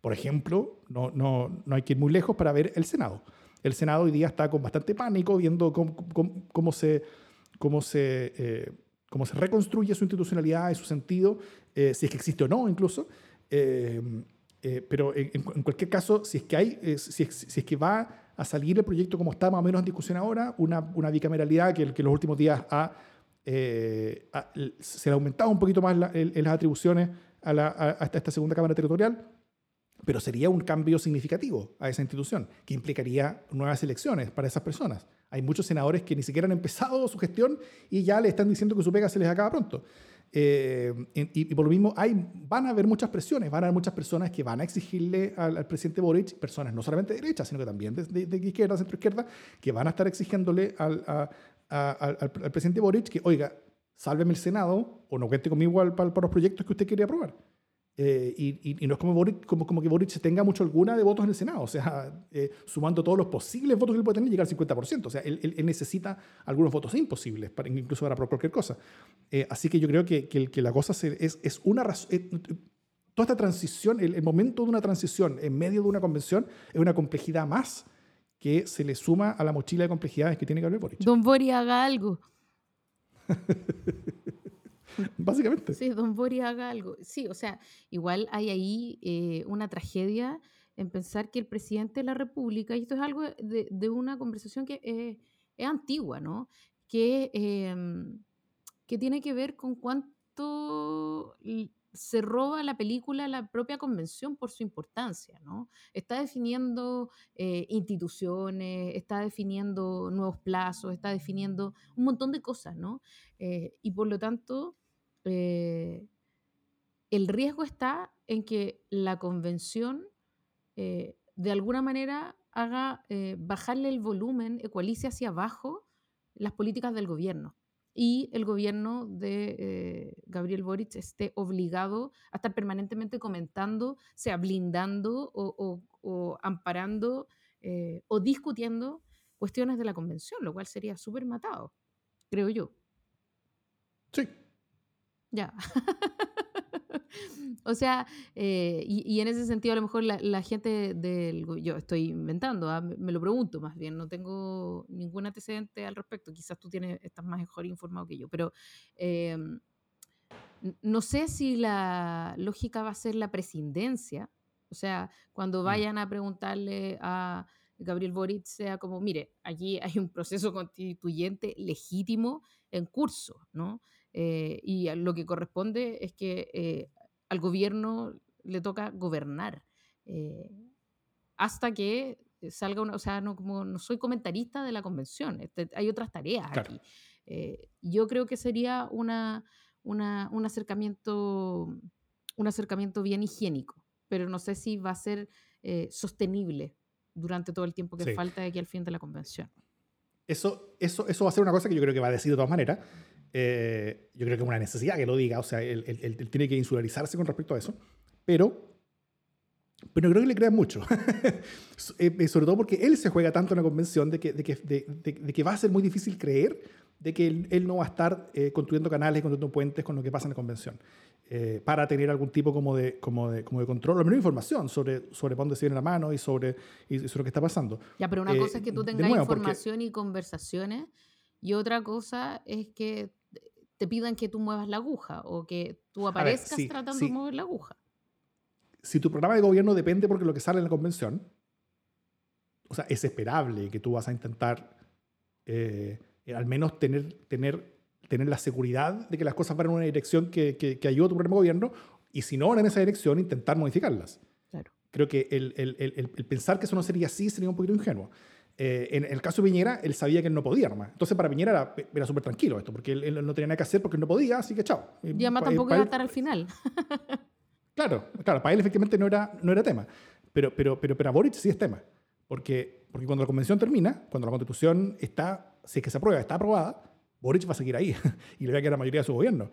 Por ejemplo, no, no, no hay que ir muy lejos para ver el Senado. El Senado hoy día está con bastante pánico viendo cómo, cómo, se, cómo, se, eh, cómo se reconstruye su institucionalidad y su sentido, eh, si es que existe o no incluso, eh, eh, pero en, cualquier caso, si es, que hay, eh, si, es, si, es, que va a salir el proyecto como está más o menos en discusión ahora, una, una bicameralidad que, que en los últimos días ha, se le ha aumentado un poquito más las atribuciones a, a, esta segunda Cámara Territorial, pero sería un cambio significativo a esa institución, que implicaría nuevas elecciones para esas personas. Hay muchos senadores que ni siquiera han empezado su gestión y ya le están diciendo que su pega se les acaba pronto. Eh, y, por lo mismo, hay, van a haber muchas presiones, van a haber muchas personas que van a exigirle al, presidente Boric, personas no solamente de derecha, sino que también de, de, izquierda, centro izquierda, que van a estar exigiéndole al, al, presidente Boric que, oiga, sálveme el Senado o no cuente conmigo para, para los proyectos que usted quiere aprobar. Eh, y, y, no es como, Boric, como, como, que Boric tenga mucho alguna de votos en el Senado, o sea, eh, sumando todos los posibles votos que él puede tener, llegar al 50%. O sea, él, él, necesita algunos votos imposibles, para, incluso para cualquier cosa. Eh, así que yo creo que, que, que la cosa es, es una razón. toda esta transición, el, el, momento de una transición en medio de una convención, es una complejidad más que se le suma a la mochila de complejidades que tiene que haber Boric. Don Boric haga algo. [LAUGHS] Básicamente. Sí, Don Boris haga algo. Sí, o sea, igual hay ahí eh, una tragedia en pensar que el presidente de la República, y esto es algo de, de una conversación que es, es antigua, ¿no? Que, em, que tiene que ver con cuánto se roba la película la propia convención por su importancia, ¿no? Está definiendo eh, instituciones, está definiendo nuevos plazos, está definiendo un montón de cosas, ¿no? Eh, y por lo tanto, eh, el riesgo está en que la convención eh, de alguna manera haga bajarle el volumen, ecualice hacia abajo las políticas del gobierno y el gobierno de Gabriel Boric esté obligado a estar permanentemente comentando, sea blindando o amparando o discutiendo cuestiones de la convención, lo cual sería súper matado, creo yo. Sí, Ya. [LAUGHS] o sea, eh, y, en ese sentido a lo mejor la, gente del... Yo estoy inventando, ¿ah? me, lo pregunto más bien, no tengo ningún antecedente al respecto, quizás tú tienes, estás más mejor informado que yo, pero em, no sé si la lógica va a ser la presidencia, o sea, cuando mm. vayan a preguntarle a Gabriel Boric, sea como, mire, aquí hay un proceso constituyente legítimo en curso, ¿no? Eh, y lo que corresponde es que eh, al gobierno le toca gobernar eh, hasta que salga una, o sea, no, como no soy comentarista de la convención, este, hay otras tareas aquí. yo creo que sería una, una, un, acercamiento, un acercamiento bien higiénico, pero no sé si va a ser sostenible durante todo el tiempo que falta de aquí al fin de la convención. Eso, eso, eso va a ser una cosa que yo creo que va a decir de todas maneras. Eh, yo creo que es una necesidad que lo diga, o sea, él, tiene que insularizarse con respecto a eso, pero, pero no creo que le crean mucho, [LAUGHS] eh, eh, sobre todo porque él se juega tanto en la convención de que, de que, de, que va a ser muy difícil creer de que él, no va a estar construyendo canales, construyendo puentes con lo que pasa en la convención. para tener algún tipo como de, como de, como de control, o menos información sobre, sobre dónde se viene la mano y sobre, y sobre lo que está pasando. Ya, pero una cosa es que tú tengas información y conversaciones, y otra cosa es que te pidan que tú muevas la aguja o que tú aparezcas tratando de mover la aguja. Si tu programa de gobierno depende porque lo que sale en la convención, o sea, es esperable que tú vas a intentar eh, al menos tener, tener, tener la seguridad de que las cosas van en una dirección que, que, ayude a tu programa de gobierno y si no van en esa dirección, intentar modificarlas. Claro. Creo que el, el, el, el, pensar que eso no sería así sería un poquito ingenuo. Eh, en, el caso de Piñera, él sabía que él no podía nomás. Entonces, para Piñera era, era súper tranquilo esto, porque él, no tenía nada que hacer porque no podía, así que chao. Y además tampoco iba a estar al final. [LAUGHS] claro, claro, para él efectivamente no era, no era tema. Pero, pero, pero para Boric sí es tema. Porque, porque cuando la convención termina, cuando la constitución está, si es que se aprueba, está aprobada, Boric va a seguir ahí [LAUGHS] y le va a quedar la mayoría de su gobierno.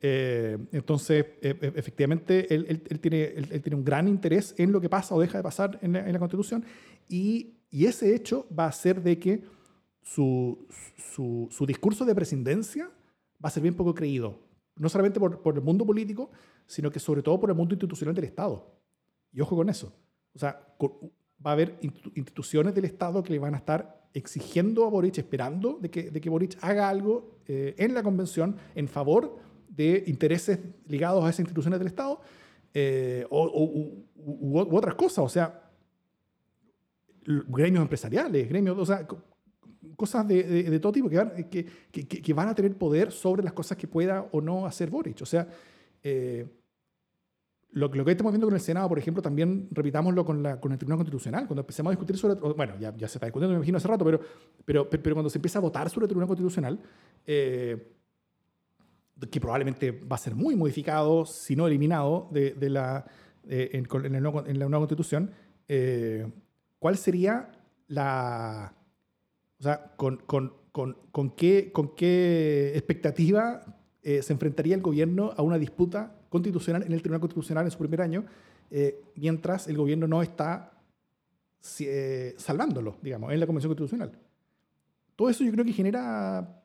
Eh, entonces, e, e, efectivamente, él, él, tiene, él, tiene un gran interés en lo que pasa o deja de pasar en la, en la Constitución y y ese hecho va a hacer de que su, su, discurso de presidencia va a ser bien poco creído, no solamente por, por, el mundo político, sino que sobre todo por el mundo institucional del Estado. Y ojo con eso. O sea, va a haber instituciones del Estado que le van a estar exigiendo a Boric, esperando de que, de que Boric haga algo eh, en la convención en favor de intereses ligados a esas instituciones del Estado eh, o, u, otras cosas. O sea, gremios empresariales, gremios, o sea, cosas de, de, todo tipo que van, que, que, que van, a tener poder sobre las cosas que pueda o no hacer Boric. O sea, eh, lo, lo, que estamos viendo con el Senado, por ejemplo, también repitámoslo con, la, con el Tribunal Constitucional, cuando empecemos a discutir sobre, bueno, ya, ya se está discutiendo, me imagino, hace rato, pero, pero, pero cuando se empieza a votar sobre el Tribunal Constitucional, eh, que probablemente va a ser muy modificado, si no eliminado, de, de la, en, en, el en, la nueva Constitución, eh, ¿cuál sería la... O sea, con, con, con, con qué, con qué expectativa eh, se enfrentaría el gobierno a una disputa constitucional en el Tribunal Constitucional en su primer año, eh, mientras el gobierno no está eh, salvándolo, digamos, en la Convención Constitucional. Todo eso yo creo que genera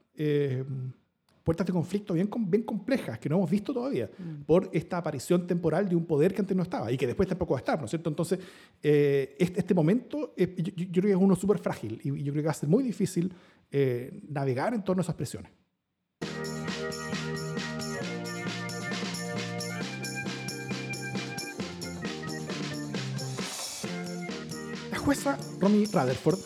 puertas de conflicto bien, bien complejas que no hemos visto todavía mm. por esta aparición temporal de un poder que antes no estaba y que después tampoco va a estar, ¿no es cierto? Entonces, eh, este, este, momento yo, creo que es uno súper frágil y yo creo que va a ser muy difícil eh, navegar en torno a esas presiones. La jueza Romy Rutherford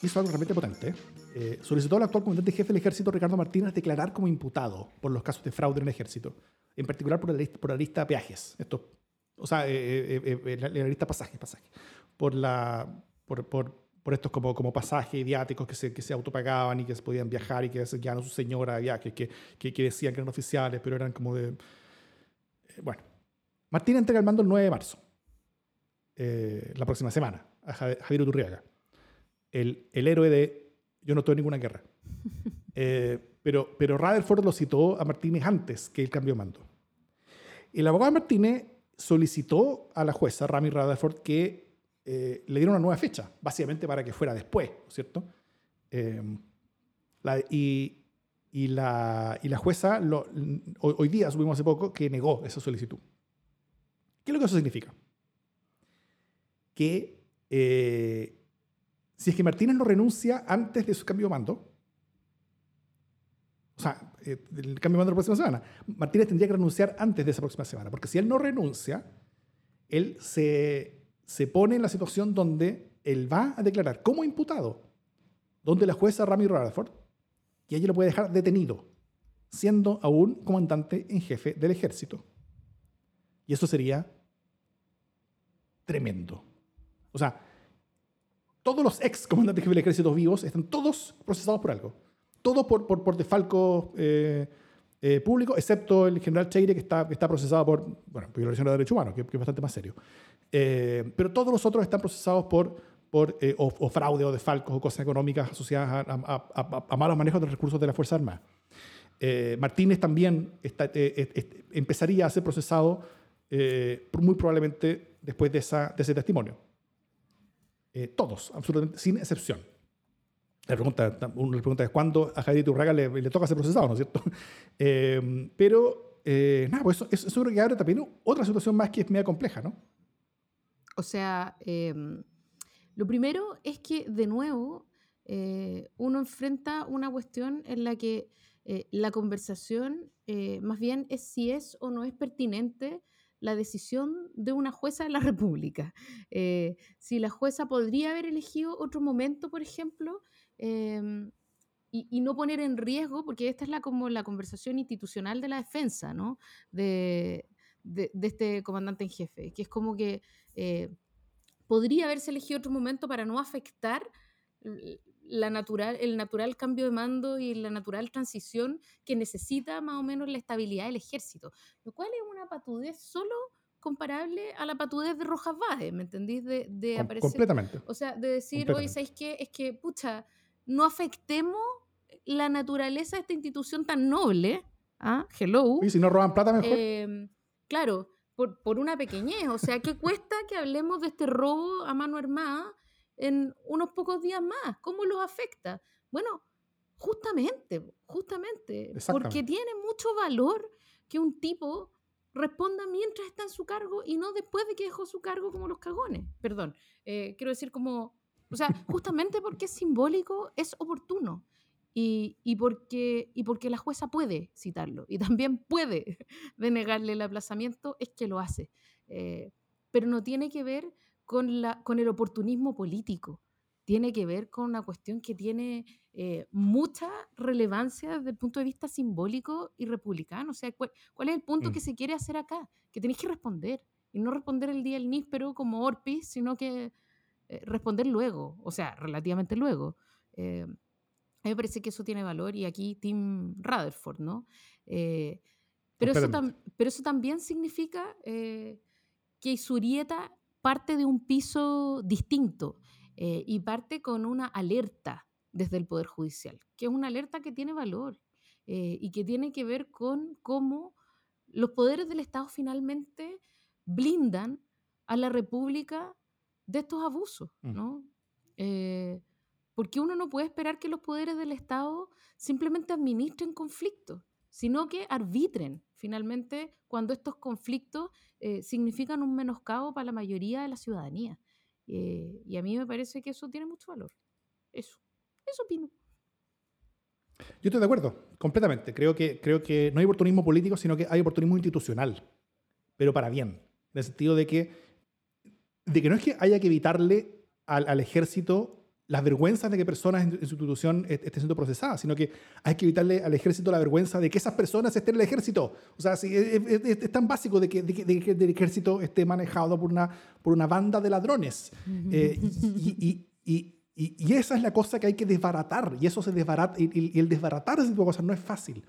hizo algo realmente potente eh, solicitó al actual comandante jefe del ejército, Ricardo Martínez, declarar como imputado por los casos de fraude en el ejército, en particular por la lista, por la lista peajes. Esto, o sea, eh, eh, la, lista pasajes, pasaje, por, la, por, por, por, estos como, como pasajes idiáticos que se, que se autopagaban y que se podían viajar y que se quedaban a su señora viajes, que, que, que, decían que eran oficiales, pero eran como de... bueno, Martínez entrega el mando el 9 de marzo, la próxima semana, a Javier Uturriaga, el, el héroe de yo no estoy en ninguna guerra. [LAUGHS] Eh, pero, pero Rutherford lo citó a Martínez antes que el cambio de mando. El abogado Martínez solicitó a la jueza, Rami Rutherford, que eh, le diera una nueva fecha, básicamente para que fuera después, ¿cierto? Eh, y, y la, y la jueza lo- hoy, hoy día, subimos hace poco, que negó esa solicitud. ¿Qué es lo que eso significa? Que eh, si es que Martínez no renuncia antes de su cambio de mando, o sea, eh, el cambio de mando la próxima semana, Martínez tendría que renunciar antes de esa próxima semana, porque si él no renuncia, él se, se pone en la situación donde él va a declarar como imputado, donde la jueza Rami Rutherford, y ella lo puede dejar detenido, siendo aún comandante en jefe del ejército. Y eso sería tremendo. O sea, todos los ex comandantes jefe del ejército vivos están todos procesados por algo. Todo por, por, por eh, eh, público, excepto el general Cheire, que está, que está procesado por bueno, violación de derechos humanos, que, es bastante más serio. Eh, pero todos los otros están procesados por, por eh, o, fraude o desfalcos o cosas económicas asociadas a, a- a- malos manejos de recursos de la Fuerza Armada. Martínez también está- empezaría a ser procesado muy probablemente después de, esa, de ese testimonio. Eh, todos, absolutamente, sin excepción. La pregunta, una pregunta es cuándo a Javier Iturraga le, le toca ser procesado, ¿no es cierto? [LAUGHS] Eh, pero, eh, nada, pues eso, eso, creo que abre también otra situación más que es media compleja, ¿no? O sea, em, lo primero es que, de nuevo, eh, uno enfrenta una cuestión en la que eh, la conversación eh, más bien es si es o no es pertinente la decisión de una jueza de la [LAUGHS] República. Eh, si la jueza podría haber elegido otro momento, por ejemplo, em, y, no poner en riesgo, porque esta es la, como la conversación institucional de la defensa, ¿no? De, este comandante en jefe, que es como que eh, podría haberse elegido otro momento para no afectar la natural, el natural cambio de mando y la natural transición que necesita más o menos la estabilidad del ejército, lo cual es una patudez solo comparable a la patudez de Rojas Vade, ¿me entendís? De, de Com- aparecer completamente. o sea, de decir, oye. ¿sabéis qué? Es que, pucha, no afectemos la naturaleza de esta institución tan noble. ¿Ah? Hello. Y si no roban plata, mejor. Eh, claro, por, por una pequeñez. O sea, ¿qué cuesta que hablemos de este robo a mano armada en unos pocos días más? ¿Cómo los afecta? Bueno, justamente, justamente, porque tiene mucho valor que un tipo responda mientras está en su cargo y no después de que dejó su cargo como los cagones. Perdón, eh, quiero decir como, o sea, [LAUGHS] justamente porque es simbólico, es oportuno. Y, y porque, y porque la jueza puede citarlo y también puede [LAUGHS] denegarle el aplazamiento, es que lo hace. Eh, pero no tiene que ver con, la, con el oportunismo político, tiene que ver con una cuestión que tiene eh, mucha relevancia desde el punto de vista simbólico y republicano. O sea, ¿cuál, cuál es el punto Mm. que se quiere hacer acá? Que tenéis que responder. Y no responder el día del níspero como Orpis, sino que eh, responder luego, o sea, relativamente luego. Eh, a mí me parece que eso tiene valor y aquí Tim Rutherford, ¿no? Eh, pero, eso pero eso también significa eh, que Isurieta parte de un piso distinto eh, y parte con una alerta desde el Poder Judicial, que es una alerta que tiene valor eh, y que tiene que ver con cómo los poderes del Estado finalmente blindan a la República de estos abusos, Mm. ¿no? Eh, porque uno no puede esperar que los poderes del Estado simplemente administren conflictos, sino que arbitren finalmente cuando estos conflictos eh, significan un menoscabo para la mayoría de la ciudadanía. Eh, y a mí me parece que eso tiene mucho valor. Eso, eso opino. Yo estoy de acuerdo, completamente. Creo que, creo que no hay oportunismo político, sino que hay oportunismo institucional, pero para bien. En el sentido de que, de que no es que haya que evitarle al, al ejército las vergüenzas de que personas en, en su institución est- estén siendo procesadas, sino que hay que evitarle al ejército la vergüenza de que esas personas estén en el ejército. O sea, es, es- es- es tan básico de que, de que- de que el ejército esté manejado por una, por una banda de ladrones. Eh, y, y- y- y- y esa es la cosa que hay que desbaratar. Y eso se desbarata. Y, el desbaratar ese tipo de cosas no es fácil.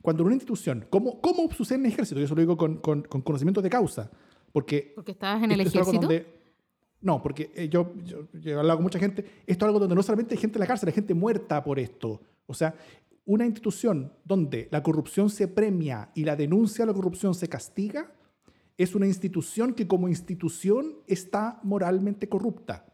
Cuando una institución, ¿cómo, cómo sucede en el ejército? Yo eso lo digo con, con- con conocimiento de causa. Porque Porque estabas en el ejército. No, porque eh, yo, yo, yo he hablado con mucha gente. Esto es algo donde no solamente hay gente en la cárcel, hay gente muerta por esto. O sea, una institución donde la corrupción se premia y la denuncia de la corrupción se castiga, es una institución que como institución está moralmente corrupta.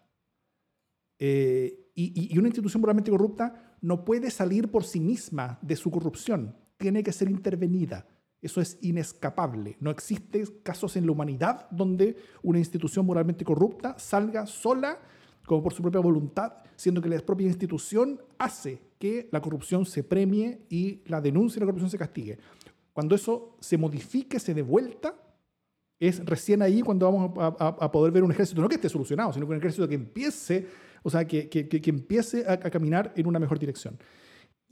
Eh, y una institución moralmente corrupta no puede salir por sí misma de su corrupción, tiene que ser intervenida. Eso es inescapable. No existen casos en la humanidad donde una institución moralmente corrupta salga sola, como por su propia voluntad, siendo que la propia institución hace que la corrupción se premie y la denuncia de la corrupción se castigue. Cuando eso se modifique, se dé vuelta, es recién ahí cuando vamos a, poder ver un ejército, no que esté solucionado, sino que un ejército que empiece, o sea, que empiece a, caminar en una mejor dirección.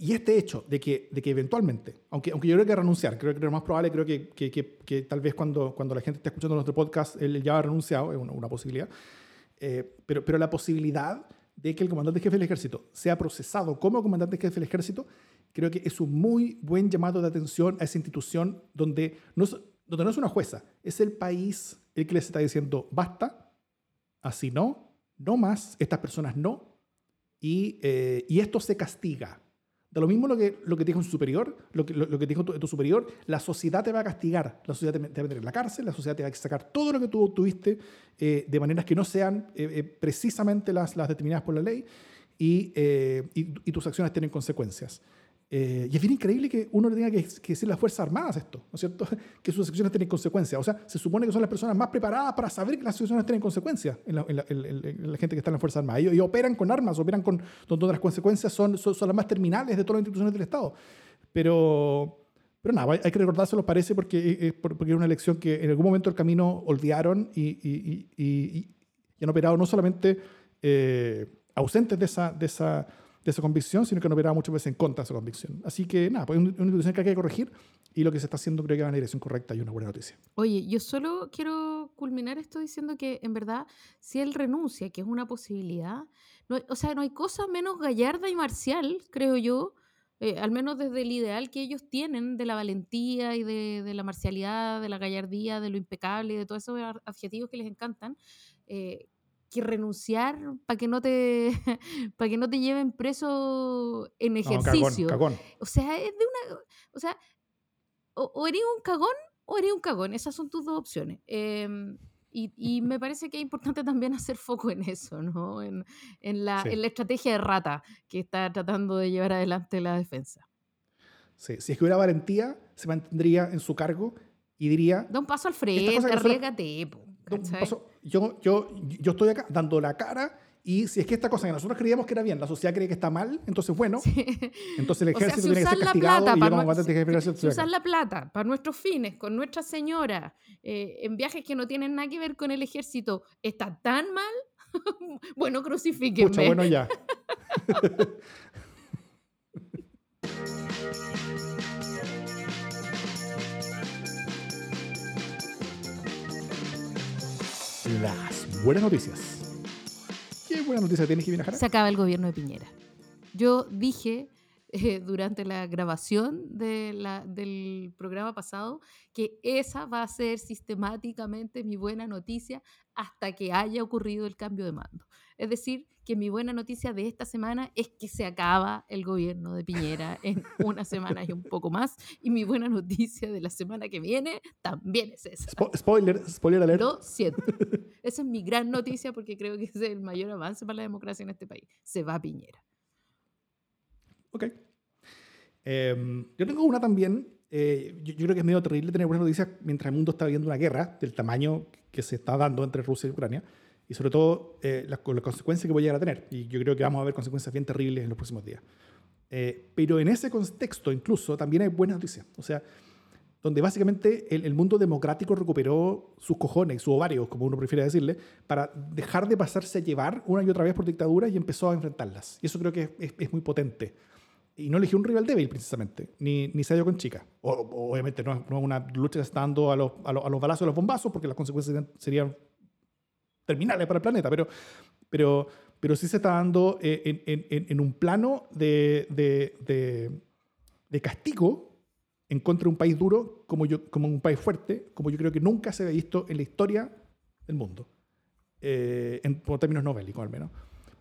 Y este hecho de que, de que eventualmente, aunque, aunque yo creo que renunciar, creo que lo más probable, creo que, que, que, tal vez cuando, cuando la gente esté escuchando nuestro podcast, él ya ha renunciado, es una, una posibilidad, eh, pero, pero la posibilidad de que el comandante jefe del ejército sea procesado como comandante jefe del ejército, creo que es un muy buen llamado de atención a esa institución donde no es, donde no es una jueza, es el país el que les está diciendo, basta, así no, no más, estas personas no, y, eh, y esto se castiga. De lo mismo lo que, lo que te dijo su superior, lo que, dijo tu, superior, la sociedad te va a castigar, la sociedad te, va a meter en la cárcel, la sociedad te va a sacar todo lo que tú tuviste eh, de maneras que no sean eh, precisamente las, determinadas por la ley y, y tus acciones tienen consecuencias. Eh, y es bien increíble que uno le tenga que, que, decir las Fuerzas Armadas esto, ¿no es cierto? [LAUGHS] Que sus acciones tienen consecuencias. O sea, se supone que son las personas más preparadas para saber que las acciones tienen consecuencias en la, gente que está en las Fuerzas Armadas. Ellos, operan con armas, operan con donde las consecuencias son, son, las más terminales de todas las instituciones del Estado. Pero, pero nada, hay que recordárselo, parece, porque, porque es una elección que en algún momento del camino olvidaron y, y, y, y han operado no solamente eh, ausentes de esa, de esa de esa convicción, sino que no operaba muchas veces en contra de esa convicción. Así que nada, pues es una institución que hay que corregir y lo que se está haciendo creo que va en la dirección correcta y una buena noticia. Oye, yo solo quiero culminar esto diciendo que en verdad, si él renuncia, que es una posibilidad, no, o sea, no hay cosa menos gallarda y marcial, creo yo, eh, al menos desde el ideal que ellos tienen de la valentía y de, de, la marcialidad, de la gallardía, de lo impecable y de todos esos adjetivos que les encantan, eh, que renunciar para que no te [LAUGHS] para que no te lleven preso en ejercicio. O sea, es de una o sea, o, eres un cagón o eres un cagón, esas son tus dos opciones. Em, y, y, me parece que es importante [LAUGHS] también hacer foco en eso, ¿no? En, en, la, en, la, estrategia de rata que está tratando de llevar adelante la defensa. Sí, si es que hubiera valentía, se mantendría en su cargo y diría... Da un paso al frente, arriesgate, yo, yo, yo estoy acá dando la cara y si es que esta cosa que nosotros creíamos que era bien, la sociedad cree que está mal, entonces bueno, entonces el [LAUGHS] ejército tiene que ser castigado y yo como comandante de ejército si, usar la plata para nuestros fines, con Nuestra Señora, eh, en viajes que no tienen nada que ver con el ejército, está tan mal, [LAUGHS] bueno, crucifíquenme. Pucha, bueno, ya. [LAUGHS] buenas noticias. ¿Qué buena noticia tienes, que Se acaba el gobierno de Piñera. Yo dije eh, durante la grabación de la, del programa pasado que esa va a ser sistemáticamente mi buena noticia hasta que haya ocurrido el cambio de mando. Es decir, que mi buena noticia de esta semana es que se acaba el gobierno de Piñera en una semana y un poco más. Y mi buena noticia de la semana que viene también es esa. spoiler, spoiler alert. Lo [LAUGHS] siento. Esa es mi gran noticia porque creo que es el mayor avance para la democracia en este país. Se va Piñera. Ok. Em, yo tengo una también. Eh, yo, creo que es medio terrible tener buenas noticias mientras el mundo está viviendo una guerra del tamaño que se está dando entre Rusia y Ucrania. Y sobre todo eh, las, las, consecuencias que a llegar a tener. Y yo creo que vamos a ver consecuencias bien terribles en los próximos días. Eh, pero en ese contexto incluso también hay buenas noticias. O sea, donde básicamente el, el, mundo democrático recuperó sus cojones, sus ovarios, como uno prefiere decirle, para dejar de pasarse a llevar una y otra vez por dictaduras y empezó a enfrentarlas. Y eso creo que es, es muy potente y no eligió un rival débil precisamente, ni, ni se dio con chica. O, obviamente no es, una lucha dando a los, a, los, a los balazos y a los bombazos, porque las consecuencias serían, terminales para el planeta, pero, pero, pero sí se está dando eh, en, en, en un plano de, de, de, de, castigo en contra de un país duro como, yo, como un país fuerte, como yo creo que nunca se había visto en la historia del mundo, eh, en, por términos no bélicos al menos.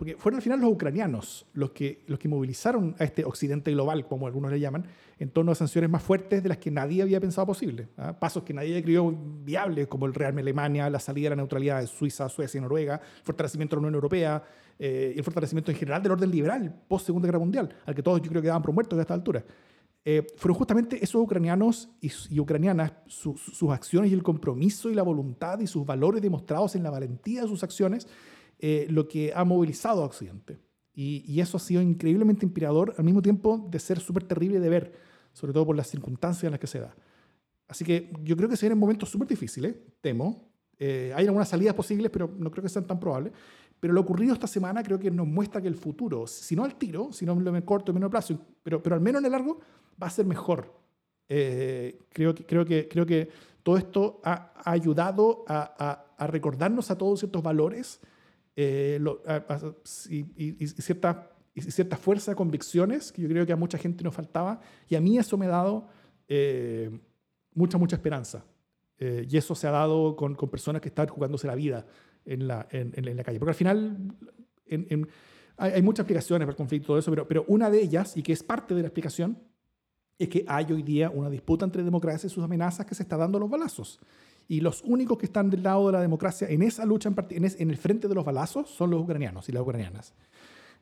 Porque fueron al final los ucranianos los que, los que movilizaron a este occidente global, como algunos le llaman, en torno a sanciones más fuertes de las que nadie había pensado posible. ¿ah? Pasos que nadie creyó viables, como el rearme Alemania, la salida de la neutralidad de Suiza, Suecia y Noruega, el fortalecimiento de la Unión Europea eh, el fortalecimiento en general del orden liberal post Segunda Guerra Mundial, al que todos yo creo que daban por muertos a esta altura. Eh, fueron justamente esos ucranianos y, ucranianas, sus acciones y el compromiso y la voluntad y sus valores demostrados en la valentía de sus acciones, eh, lo que ha movilizado a Occidente. Y, y, eso ha sido increíblemente inspirador, al mismo tiempo de ser súper terrible de ver, sobre todo por las circunstancias en las que se da. Así que yo creo que se vienen momentos súper difíciles, temo. Eh, hay algunas salidas posibles, pero no creo que sean tan probables. Pero lo ocurrido esta semana creo que nos muestra que el futuro, si no al tiro, si no en el corto y medio plazo, pero, pero al menos en el largo, va a ser mejor. Eh, creo, que, creo, que, creo que todo esto ha, ayudado a, a, recordarnos a todos ciertos valores eh, y, y, cierta, y, cierta, fuerza convicciones que yo creo que a mucha gente nos faltaba. Y a mí eso me ha dado eh, mucha, mucha esperanza. y eso se ha dado con, con, personas que están jugándose la vida en la, en, en la calle. Porque al final en, hay, hay, muchas explicaciones para el conflicto y todo eso, pero, pero una de ellas, y que es parte de la explicación, es que hay hoy día una disputa entre democracia y sus amenazas que se está dando los balazos. Y los únicos que están del lado de la democracia en esa lucha, en, en, el frente de los balazos, son los ucranianos y las ucranianas.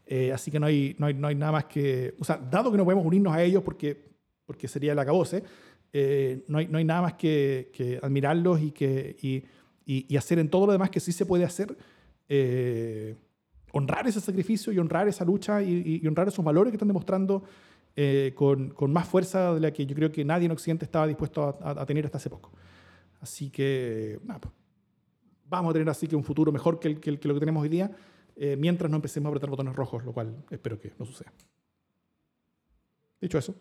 Eh, así que no hay, no, hay, no hay nada más que... O sea, dado que no podemos unirnos a ellos porque, porque sería el acabose, eh, no, hay, no hay nada más que, que admirarlos y, que, y, y, hacer en todo lo demás que sí se puede hacer. Eh, honrar ese sacrificio y honrar esa lucha y, y honrar esos valores que están demostrando eh, con, con, más fuerza de la que yo creo que nadie en Occidente estaba dispuesto a, a, tener hasta hace poco. Así que, pues, vamos a tener así que un futuro mejor que, el, que, lo que tenemos hoy día, eh, mientras no empecemos a apretar botones rojos, lo cual espero que no suceda. Dicho eso,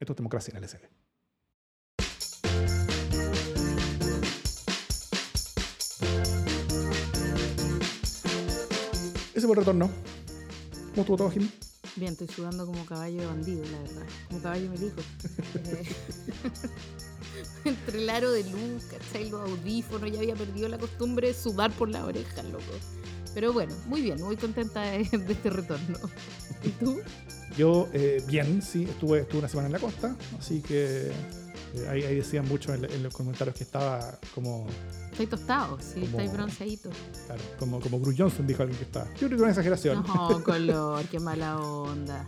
esto es democracia en el SD. Ese fue el retorno. ¿Cómo estuvo todo, Jimmy? Bien, estoy sudando como caballo de bandido, la verdad. Como caballo milico. [LAUGHS] Eh, [LAUGHS] entre el aro de luz, ¿cachai? Los audífonos, ya había perdido la costumbre de sudar por la oreja, loco. Pero bueno, muy bien, muy contenta de, este retorno. ¿Y tú? Yo, eh, bien, sí, estuve, estuve una semana en la costa, así que ahí, ahí, decían mucho en, en, los comentarios que estaba como Estoy tostado, sí, como, estoy bronceadito. Claro, como, como Bruce Johnson dijo alguien que está. Yo creo que una exageración. No, color, qué mala onda.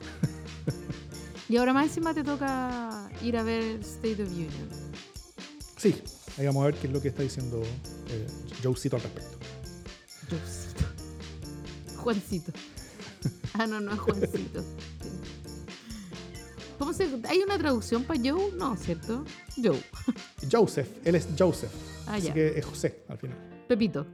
[LAUGHS] y ahora más encima te toca ir a ver State of Union. Sí, ahí vamos a ver qué es lo que está diciendo eh, Joecito al respecto. Joecito. [LAUGHS] Juancito. Ah, no, no es Juancito. [LAUGHS] ¿Cómo se, ¿Hay una traducción para Joe? No, ¿cierto? Joe. Joseph, él es Joseph. Ah, Así ya. que es José al final. Pepito.